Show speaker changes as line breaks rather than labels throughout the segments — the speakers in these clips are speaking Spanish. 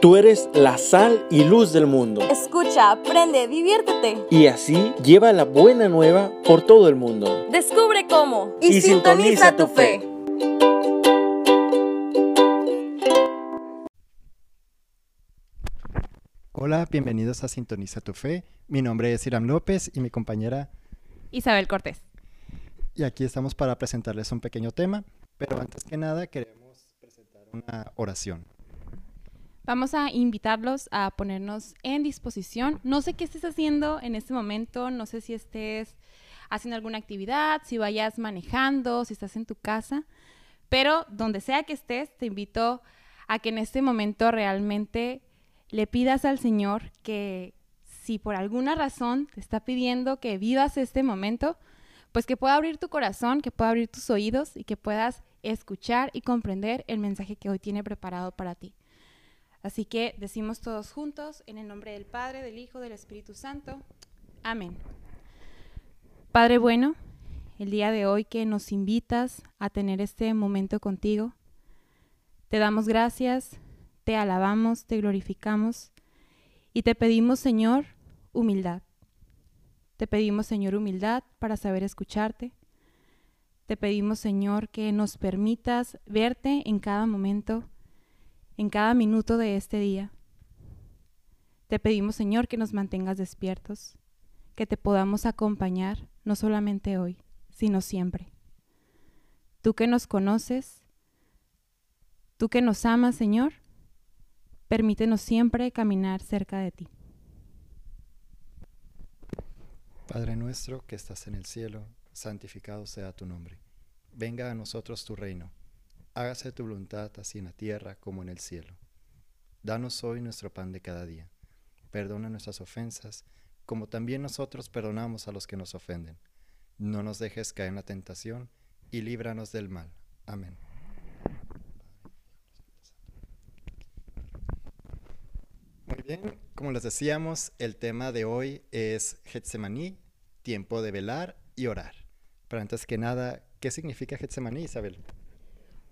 Tú eres la sal y luz del mundo.
Escucha, aprende, diviértete.
Y así lleva la buena nueva por todo el mundo.
Descubre cómo.
Y sintoniza tu fe.
Hola, bienvenidos a Sintoniza tu Fe. Mi nombre es Iram López y mi compañera.
Isabel Cortés.
Y aquí estamos para presentarles un pequeño tema, pero antes que nada queremos presentar una oración.
Vamos a invitarlos a ponernos en disposición. No sé qué estés haciendo en este momento, no sé si estés haciendo alguna actividad, si vayas manejando, si estás en tu casa, pero donde sea que estés, te invito a que en este momento realmente le pidas al Señor que si por alguna razón te está pidiendo que vivas este momento, pues que pueda abrir tu corazón, que pueda abrir tus oídos y que puedas escuchar y comprender el mensaje que hoy tiene preparado para ti. Así que decimos todos juntos, en el nombre del Padre, del Hijo, del Espíritu Santo. Amén. Padre bueno, el día de hoy que nos invitas a tener este momento contigo, te damos gracias, te alabamos, te glorificamos y te pedimos, Señor, humildad. Te pedimos, Señor, humildad para saber escucharte. Te pedimos, Señor, que nos permitas verte en cada momento en cada minuto de este día. Te pedimos, Señor, que nos mantengas despiertos, que te podamos acompañar, no solamente hoy, sino siempre. Tú que nos conoces, tú que nos amas, Señor, permítenos siempre caminar cerca de ti.
Padre nuestro que estás en el cielo, santificado sea tu nombre. Venga a nosotros tu reino hágase tu voluntad así en la tierra como en el cielo. Danos hoy nuestro pan de cada día. Perdona nuestras ofensas, como también nosotros perdonamos a los que nos ofenden. No nos dejes caer en la tentación, y líbranos del mal. Amén. Muy bien, como les decíamos, el tema de hoy es Getsemaní, tiempo de velar y orar. Pero antes que nada, ¿qué significa Getsemaní, Isabel?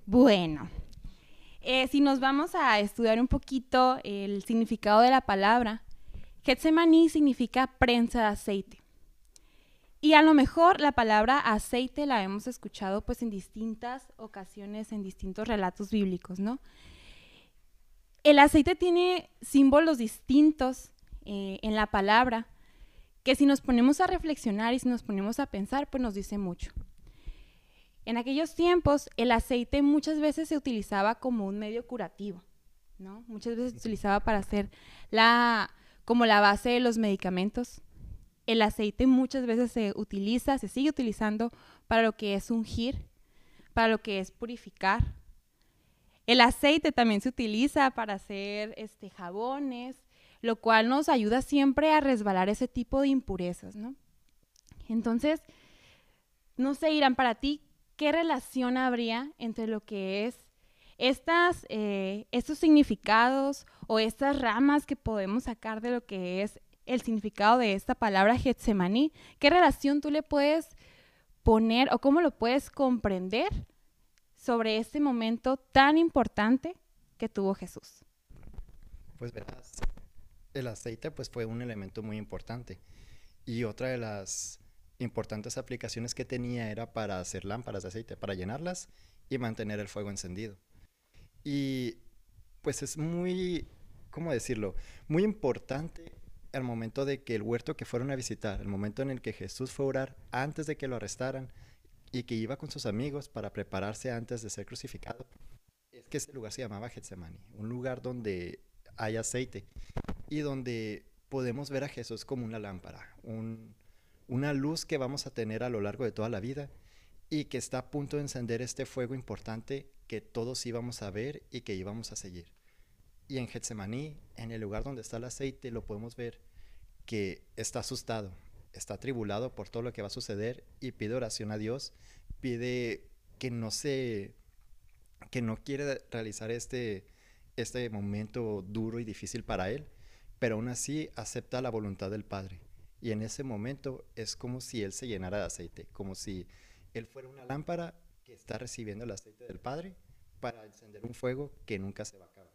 Bueno, eh, si nos vamos a estudiar un poquito el significado de la palabra, Getsemaní significa prensa de aceite. Y a lo mejor la palabra aceite la hemos escuchado pues en distintas ocasiones, en distintos relatos bíblicos, ¿no? El aceite tiene símbolos distintos eh, en la palabra que si nos ponemos a reflexionar y si nos ponemos a pensar, pues nos dice mucho. En aquellos tiempos, el aceite muchas veces se utilizaba como un medio curativo, ¿no? Muchas veces se utilizaba para hacer la, como la base de los medicamentos. El aceite muchas veces se utiliza, se sigue utilizando para lo que es ungir, para lo que es purificar. El aceite también se utiliza para hacer este, jabones, lo cual nos ayuda siempre a resbalar ese tipo de impurezas, ¿no? Entonces, no sé, Irán, para ti, ¿qué relación habría entre lo que es estas, eh, estos significados o estas ramas que podemos sacar de lo que es el significado de esta palabra Getsemaní? ¿Qué relación tú le puedes poner o cómo lo puedes comprender sobre este momento tan importante que tuvo Jesús?
Pues verás, el aceite pues fue un elemento muy importante y otra de las importantes aplicaciones que tenía era para hacer lámparas de aceite, para llenarlas y mantener el fuego encendido. Y pues es muy, ¿cómo decirlo? Muy importante el momento de que el huerto que fueron a visitar, el momento en el que Jesús fue a orar antes de que lo arrestaran y que iba con sus amigos para prepararse antes de ser crucificado, es que ese lugar se llamaba Getsemani, un lugar donde hay aceite y donde podemos ver a Jesús como una lámpara, un, una luz que vamos a tener a lo largo de toda la vida y que está a punto de encender este fuego importante que todos íbamos a ver y que íbamos a seguir. Y en Getsemaní, en el lugar donde está el aceite, lo podemos ver que está asustado, está tribulado por todo lo que va a suceder y pide oración a Dios, pide que no se que no quiere realizar este este momento duro y difícil para él, pero aún así acepta la voluntad del Padre y en ese momento es como si él se llenara de aceite, como si él fuera una lámpara que está recibiendo el aceite del Padre para encender un fuego que nunca se va a acabar.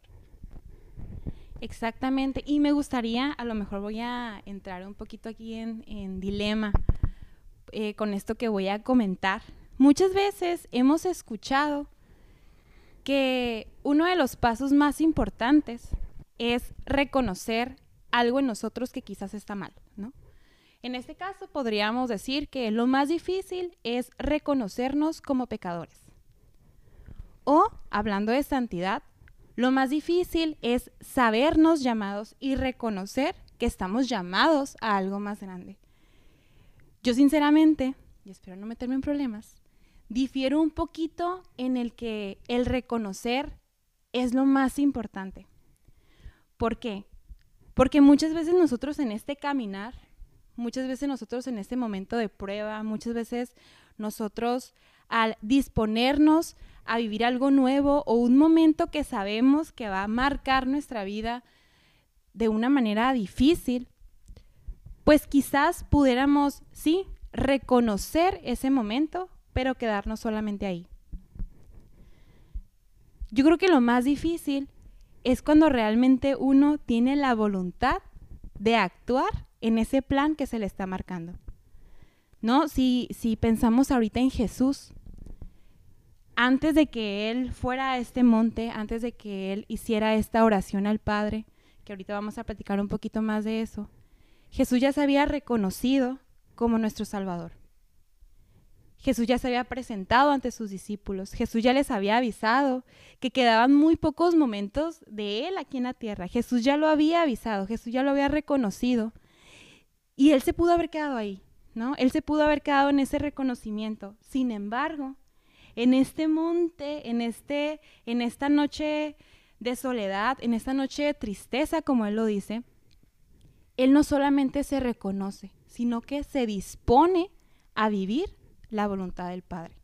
Exactamente. Y me gustaría, a lo mejor voy a entrar un poquito aquí en, en dilema eh, con esto que voy a comentar. Muchas veces hemos escuchado que uno de los pasos más importantes es reconocer algo en nosotros que quizás está mal, ¿no? En este caso podríamos decir que lo más difícil es reconocernos como pecadores. O, hablando de santidad, lo más difícil es sabernos llamados y reconocer que estamos llamados a algo más grande. Yo sinceramente, y espero no meterme en problemas, difiero un poquito en el que el reconocer es lo más importante. ¿Por qué? Porque muchas veces nosotros en este caminar, muchas veces nosotros en este momento de prueba, muchas veces nosotros al disponernos a vivir algo nuevo o un momento que sabemos que va a marcar nuestra vida de una manera difícil, pues quizás pudiéramos, sí, reconocer ese momento, pero quedarnos solamente ahí. Yo creo que lo más difícil es cuando realmente uno tiene la voluntad de actuar en ese plan que se le está marcando. ¿No? Si, si pensamos ahorita en Jesús, antes de que él fuera a este monte, antes de que él hiciera esta oración al Padre, que ahorita vamos a platicar un poquito más de eso, Jesús ya se había reconocido como nuestro Salvador. Jesús ya se había presentado ante sus discípulos. Jesús ya les había avisado que quedaban muy pocos momentos de Él aquí en la tierra. Jesús ya lo había avisado, Jesús ya lo había reconocido. Y Él se pudo haber quedado ahí, ¿no? Él se pudo haber quedado en ese reconocimiento. Sin embargo, en este monte, en, este, en esta noche de soledad, en esta noche de tristeza, como él lo dice, él no solamente se reconoce, sino que se dispone a vivir la voluntad del Padre.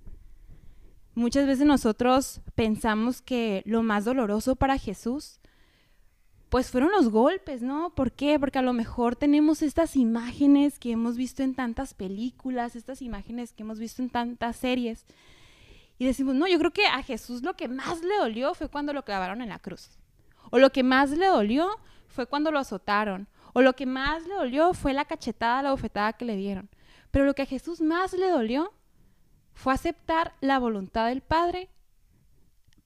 Muchas veces nosotros pensamos que lo más doloroso para Jesús, pues fueron los golpes, ¿no? ¿Por qué? Porque a lo mejor tenemos estas imágenes que hemos visto en tantas películas, estas imágenes que hemos visto en tantas series, y decimos, no, yo creo que a Jesús lo que más le dolió fue cuando lo clavaron en la cruz. O lo que más le dolió fue cuando lo azotaron. O lo que más le dolió fue la cachetada, la bofetada que le dieron. Pero lo que a Jesús más le dolió fue aceptar la voluntad del Padre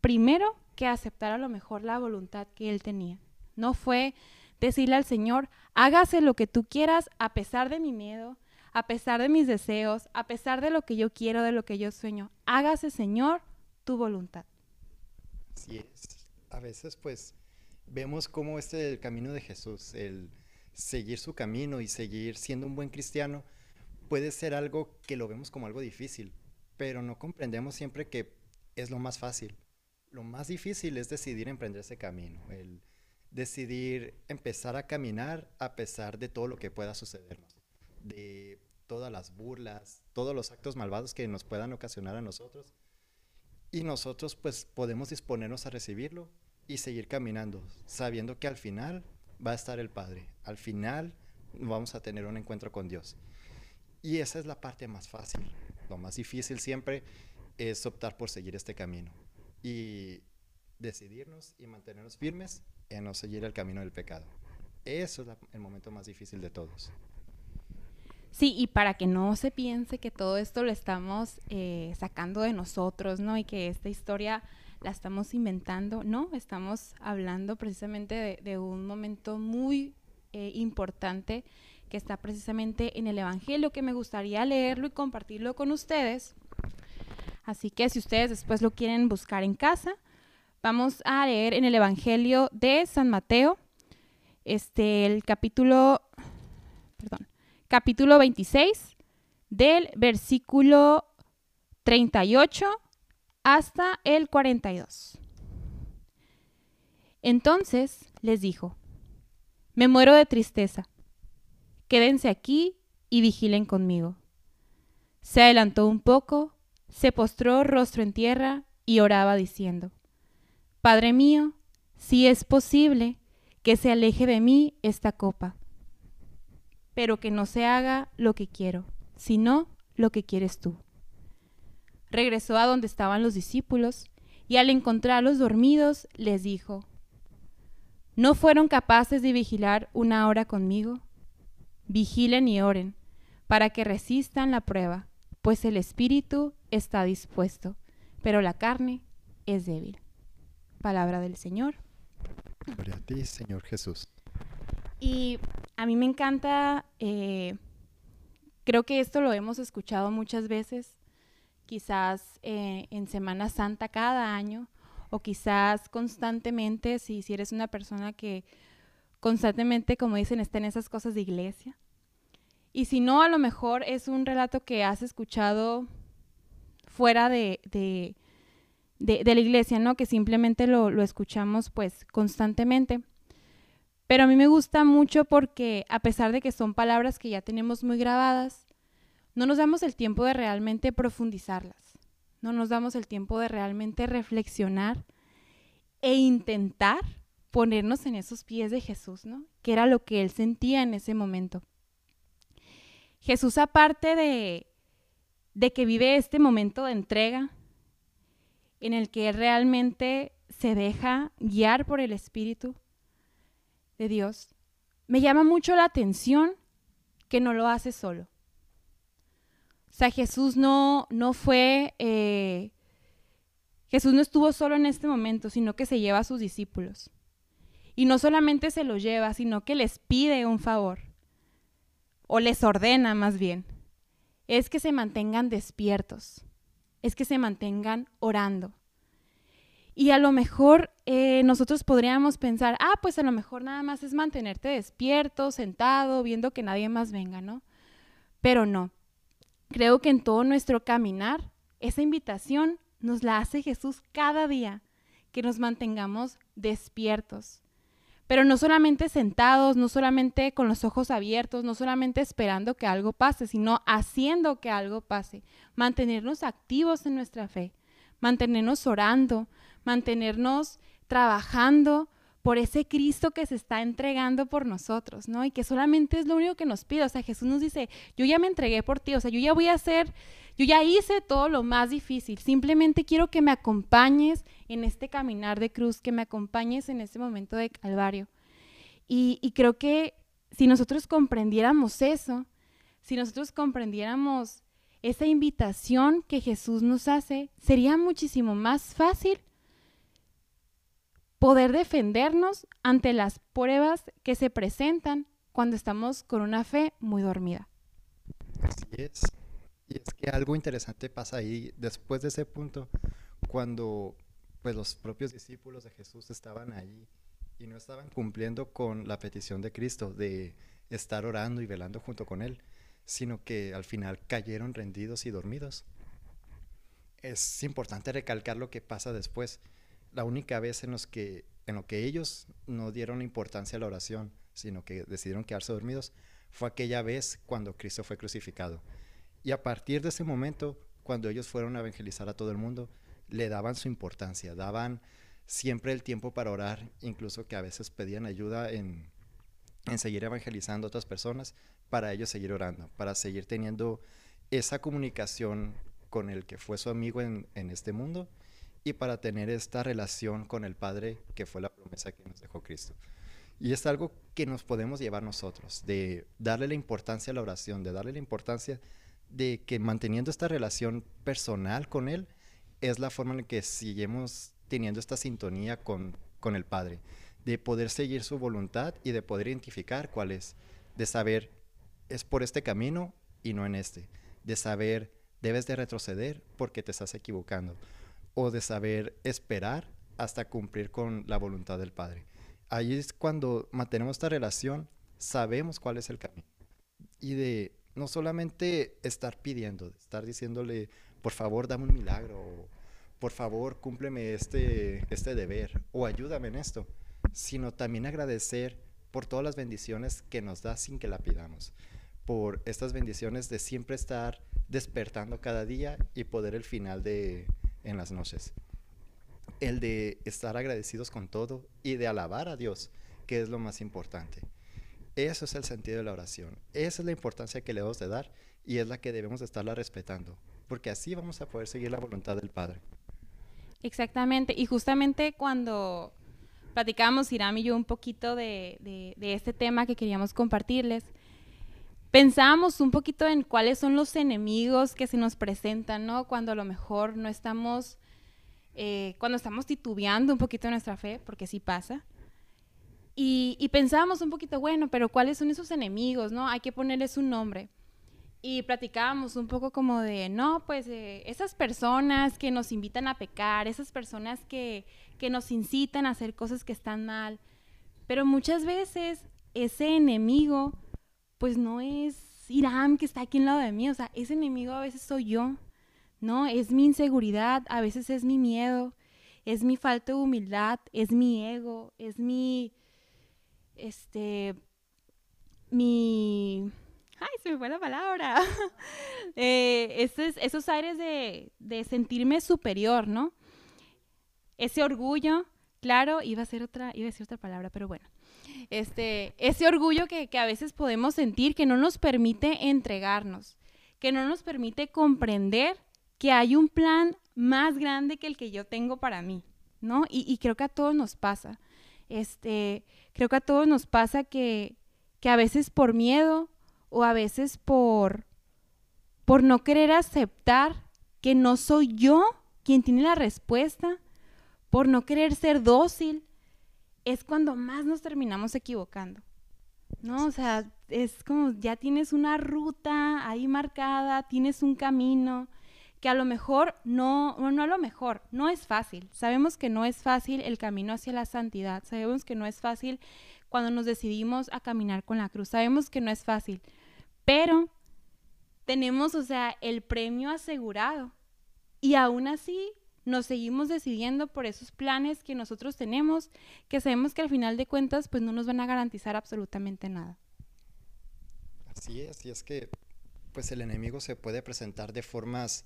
primero que aceptar a lo mejor la voluntad que él tenía. No fue decirle al Señor, hágase lo que tú quieras a pesar de mi miedo, a pesar de mis deseos, a pesar de lo que yo quiero, de lo que yo sueño. Hágase, Señor, tu voluntad.
Así es. A veces, pues, vemos cómo este es el camino de Jesús, el seguir su camino y seguir siendo un buen cristiano, puede ser algo que lo vemos como algo difícil, pero no comprendemos siempre que es lo más fácil. Lo más difícil es decidir emprender ese camino, decidir empezar a caminar a pesar de todo lo que pueda sucedernos de todas las burlas, todos los actos malvados que nos puedan ocasionar a nosotros. Y nosotros pues podemos disponernos a recibirlo y seguir caminando, sabiendo que al final va a estar el Padre, al final vamos a tener un encuentro con Dios. Y esa es la parte más fácil. Lo más difícil siempre es optar por seguir este camino y decidirnos y mantenernos firmes en no seguir el camino del pecado. Eso es el momento más difícil de todos.
Sí, y para que no se piense que todo esto lo estamos eh, sacando de nosotros, ¿no? Y que esta historia la estamos inventando, no, estamos hablando precisamente de, un momento muy eh, importante que está precisamente en el Evangelio, que me gustaría leerlo y compartirlo con ustedes. Así que si ustedes después lo quieren buscar en casa, vamos a leer en el Evangelio de San Mateo, este, el capítulo, perdón, capítulo 26, del versículo 38 hasta el 42. Entonces les dijo, me muero de tristeza, quédense aquí y vigilen conmigo. Se adelantó un poco, se postró rostro en tierra y oraba diciendo, Padre mío, si es posible, que se aleje de mí esta copa pero que no se haga lo que quiero, sino lo que quieres tú. Regresó a donde estaban los discípulos y al encontrarlos dormidos les dijo, ¿No fueron capaces de vigilar una hora conmigo? Vigilen y oren, para que resistan la prueba, pues el espíritu está dispuesto, pero la carne es débil. Palabra del Señor.
Gloria a ti, Señor Jesús.
Y a mí me encanta, eh, creo que esto lo hemos escuchado muchas veces, quizás eh, en Semana Santa cada año, o quizás constantemente, si, si eres una persona que constantemente, como dicen, está en esas cosas de iglesia. Y si no, a lo mejor es un relato que has escuchado fuera de, de, de, la iglesia, ¿no? Que simplemente lo, lo escuchamos pues constantemente. Pero a mí me gusta mucho porque a pesar de que son palabras que ya tenemos muy grabadas, no nos damos el tiempo de realmente profundizarlas. No nos damos el tiempo de realmente reflexionar e intentar ponernos en esos pies de Jesús, ¿no? Que era lo que él sentía en ese momento. Jesús, aparte de, de que vive este momento de entrega, en el que realmente se deja guiar por el Espíritu de Dios, me llama mucho la atención que no lo hace solo. O sea, Jesús no, no fue, eh, Jesús no estuvo solo en este momento, sino que se lleva a sus discípulos. Y no solamente se los lleva, sino que les pide un favor, o les ordena más bien, es que se mantengan despiertos, es que se mantengan orando. Y a lo mejor eh, nosotros podríamos pensar, ah, pues a lo mejor nada más es mantenerte despierto, sentado, viendo que nadie más venga, ¿no? Pero no. Creo que en todo nuestro caminar, esa invitación nos la hace Jesús cada día, que nos mantengamos despiertos. Pero no solamente sentados, no solamente con los ojos abiertos, no solamente esperando que algo pase, sino haciendo que algo pase. Mantenernos activos en nuestra fe, mantenernos orando, mantenernos trabajando por ese Cristo que se está entregando por nosotros, ¿no? Y que solamente es lo único que nos pide. O sea, Jesús nos dice, yo ya me entregué por ti, o sea, yo ya voy a hacer, yo ya hice todo lo más difícil, simplemente quiero que me acompañes en este caminar de cruz, que me acompañes en este momento de Calvario. Y, y creo que si nosotros comprendiéramos eso, si nosotros comprendiéramos esa invitación que Jesús nos hace, sería muchísimo más fácil poder defendernos ante las pruebas que se presentan cuando estamos con una fe muy dormida.
Así es. Y es que algo interesante pasa ahí después de ese punto, cuando pues los propios discípulos de Jesús estaban ahí y no estaban cumpliendo con la petición de Cristo de estar orando y velando junto con Él, sino que al final cayeron rendidos y dormidos. Es importante recalcar lo que pasa después la única vez en, los que, en lo que ellos no dieron importancia a la oración, sino que decidieron quedarse dormidos, fue aquella vez cuando Cristo fue crucificado. Y a partir de ese momento, cuando ellos fueron a evangelizar a todo el mundo, le daban su importancia, daban siempre el tiempo para orar, incluso que a veces pedían ayuda en, en seguir evangelizando a otras personas, para ellos seguir orando, para seguir teniendo esa comunicación con el que fue su amigo en, en este mundo y para tener esta relación con el Padre que fue la promesa que nos dejó Cristo. Y es algo que nos podemos llevar nosotros, de darle la importancia a la oración, de darle la importancia de que manteniendo esta relación personal con Él es la forma en que seguimos teniendo esta sintonía con, con el Padre, de poder seguir su voluntad y de poder identificar cuál es, de saber es por este camino y no en este, de saber debes de retroceder porque te estás equivocando o de saber esperar hasta cumplir con la voluntad del Padre. Ahí es cuando mantenemos esta relación, sabemos cuál es el camino. Y de no solamente estar pidiendo, estar diciéndole, por favor, dame un milagro, o, por favor, cúmpleme este, este deber, o ayúdame en esto, sino también agradecer por todas las bendiciones que nos da sin que la pidamos, por estas bendiciones de siempre estar despertando cada día y poder el final de, en las noches. El de estar agradecidos con todo y de alabar a Dios, que es lo más importante. Eso es el sentido de la oración. Esa es la importancia que le debemos de dar y es la que debemos de estarla respetando, porque así vamos a poder seguir la voluntad del Padre.
Exactamente, y justamente cuando platicábamos Iram y yo un poquito de, de este tema que queríamos compartirles, pensábamos un poquito en cuáles son los enemigos que se nos presentan, ¿no? Cuando a lo mejor no estamos, eh, cuando estamos titubeando un poquito nuestra fe, porque sí pasa. Y, pensábamos un poquito, bueno, pero ¿cuáles son esos enemigos, no? Hay que ponerles un nombre. Y platicábamos un poco como de, no, pues eh, esas personas que nos invitan a pecar, esas personas que, que nos incitan a hacer cosas que están mal. Pero muchas veces ese enemigo pues no es Irán que está aquí al lado de mí, o sea, ese enemigo a veces soy yo, ¿no? Es mi inseguridad, a veces es mi miedo, es mi falta de humildad, es mi ego, es mi, este, mi, ay, se me fue la palabra, eh, esos, esos aires de, de sentirme superior, ¿no? Ese orgullo, claro, iba a ser otra, iba a decir otra palabra, pero bueno este, ese orgullo que, que a veces podemos sentir que no nos permite entregarnos, que no nos permite comprender que hay un plan más grande que el que yo tengo para mí, ¿no? Y, y, creo que a todos nos pasa. Este, creo que a todos nos pasa que, que a veces por miedo o a veces por, por no querer aceptar que no soy yo quien tiene la respuesta, por no querer ser dócil, es cuando más nos terminamos equivocando. ¿No? O sea, es como ya tienes una ruta ahí marcada, tienes un camino que a lo mejor no, no a lo mejor, no es fácil. Sabemos que no es fácil el camino hacia la santidad, sabemos que no es fácil cuando nos decidimos a caminar con la cruz, sabemos que no es fácil, pero tenemos, o sea, el premio asegurado. Y aún así nos seguimos decidiendo por esos planes que nosotros tenemos, que sabemos que al final de cuentas pues no nos van a garantizar absolutamente nada.
Así es, y es que pues el enemigo se puede presentar de formas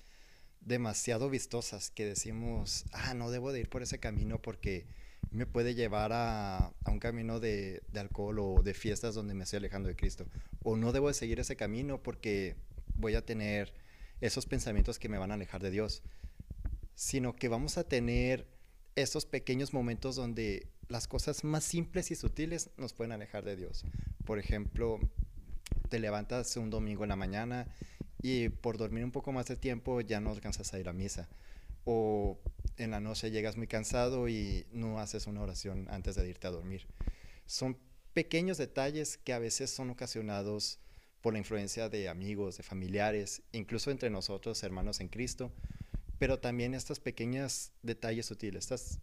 demasiado vistosas que decimos, ah, no debo de ir por ese camino porque me puede llevar a, un camino de, alcohol o de fiestas donde me estoy alejando de Cristo. O no debo de seguir ese camino porque voy a tener esos pensamientos que me van a alejar de Dios sino que vamos a tener esos pequeños momentos donde las cosas más simples y sutiles nos pueden alejar de Dios. Por ejemplo, te levantas un domingo en la mañana y por dormir un poco más de tiempo ya no alcanzas a ir a misa. O en la noche llegas muy cansado y no haces una oración antes de irte a dormir. Son pequeños detalles que a veces son ocasionados por la influencia de amigos, de familiares, incluso entre nosotros, hermanos en Cristo, pero también estos pequeños detalles sutiles, estas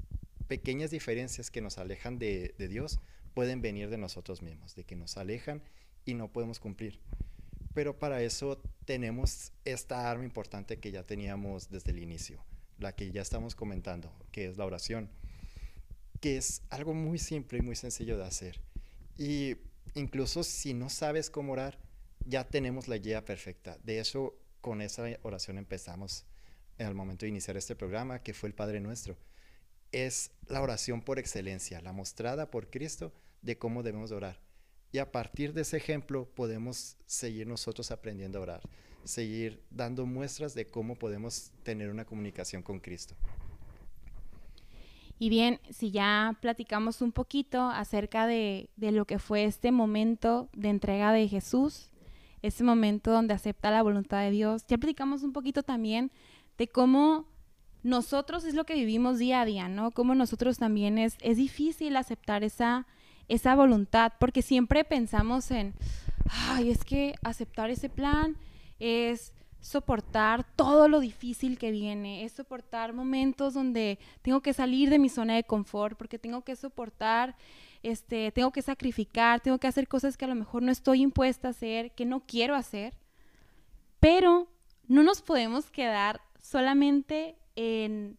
pequeñas diferencias que nos alejan de, de, Dios pueden venir de nosotros mismos, de que nos alejan y no podemos cumplir. Pero para eso tenemos esta arma importante que ya teníamos desde el inicio, la que ya estamos comentando, que es la oración, que es algo muy simple y muy sencillo de hacer. Y incluso si no sabes cómo orar, ya tenemos la guía perfecta. De eso, con esa oración empezamos al momento de iniciar este programa, que fue el Padre Nuestro. Es la oración por excelencia, la mostrada por Cristo de cómo debemos orar. Y a partir de ese ejemplo podemos seguir nosotros aprendiendo a orar, seguir dando muestras de cómo podemos tener una comunicación con Cristo.
Y bien, si ya platicamos un poquito acerca de, de, lo que fue este momento de entrega de Jesús, ese momento donde acepta la voluntad de Dios, ya platicamos un poquito también de cómo nosotros es lo que vivimos día a día, ¿no? Cómo nosotros también es, es difícil aceptar esa, esa voluntad, porque siempre pensamos en, ay, es que aceptar ese plan es soportar todo lo difícil que viene, es soportar momentos donde tengo que salir de mi zona de confort, porque tengo que soportar, este, tengo que sacrificar, tengo que hacer cosas que a lo mejor no estoy impuesta a hacer, que no quiero hacer, pero no nos podemos quedar solamente en,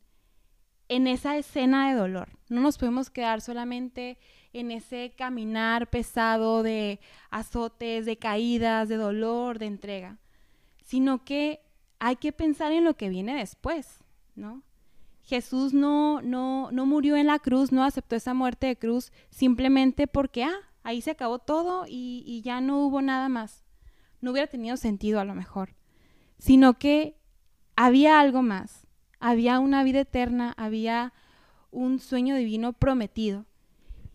en esa escena de dolor. No nos podemos quedar solamente en ese caminar pesado de azotes, de caídas, de dolor, de entrega, sino que hay que pensar en lo que viene después, ¿no? Jesús no, no, no murió en la cruz, no aceptó esa muerte de cruz simplemente porque, ah, ahí se acabó todo y, y ya no hubo nada más. No hubiera tenido sentido a lo mejor, sino que había algo más, había una vida eterna, había un sueño divino prometido.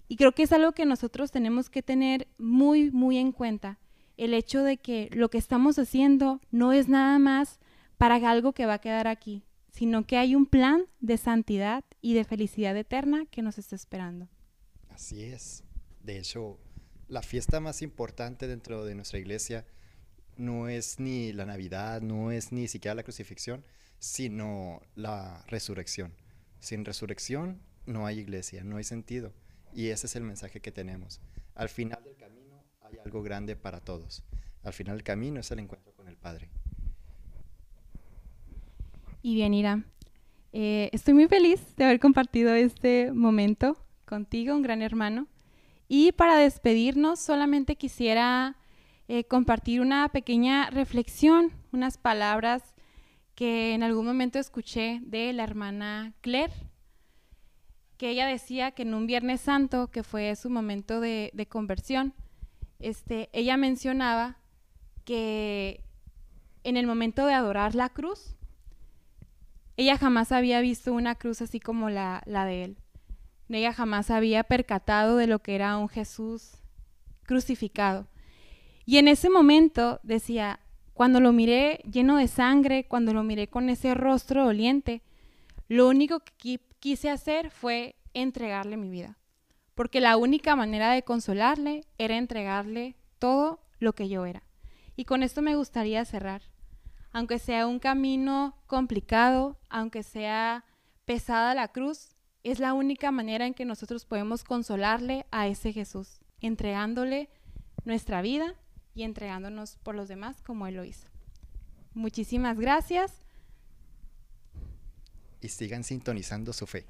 Y creo que es algo que nosotros tenemos que tener muy, muy en cuenta. El hecho de que lo que estamos haciendo no es nada más para algo que va a quedar aquí, sino que hay un plan de santidad y de felicidad eterna que nos está esperando.
Así es. De hecho, la fiesta más importante dentro de nuestra iglesia no es ni la Navidad, no es ni siquiera la crucifixión, sino la resurrección. Sin resurrección no hay iglesia, no hay sentido. Y ese es el mensaje que tenemos. Al final del camino hay algo grande para todos. Al final del camino es el encuentro con el Padre.
Y bien, Ira, eh, estoy muy feliz de haber compartido este momento contigo, un gran hermano. Y para despedirnos, solamente quisiera eh, compartir una pequeña reflexión, unas palabras que en algún momento escuché de la hermana Claire, que ella decía que en un Viernes Santo, que fue su momento de, de conversión, este, ella mencionaba que en el momento de adorar la cruz, ella jamás había visto una cruz así como la, la de él. Ella jamás había percatado de lo que era un Jesús crucificado. Y en ese momento decía, cuando lo miré lleno de sangre, cuando lo miré con ese rostro doliente, lo único que quise hacer fue entregarle mi vida. Porque la única manera de consolarle era entregarle todo lo que yo era. Y con esto me gustaría cerrar. Aunque sea un camino complicado, aunque sea pesada la cruz, es la única manera en que nosotros podemos consolarle a ese Jesús, entregándole nuestra vida y entregándonos por los demás como Él lo hizo. Muchísimas gracias.
Y sigan sintonizando su fe.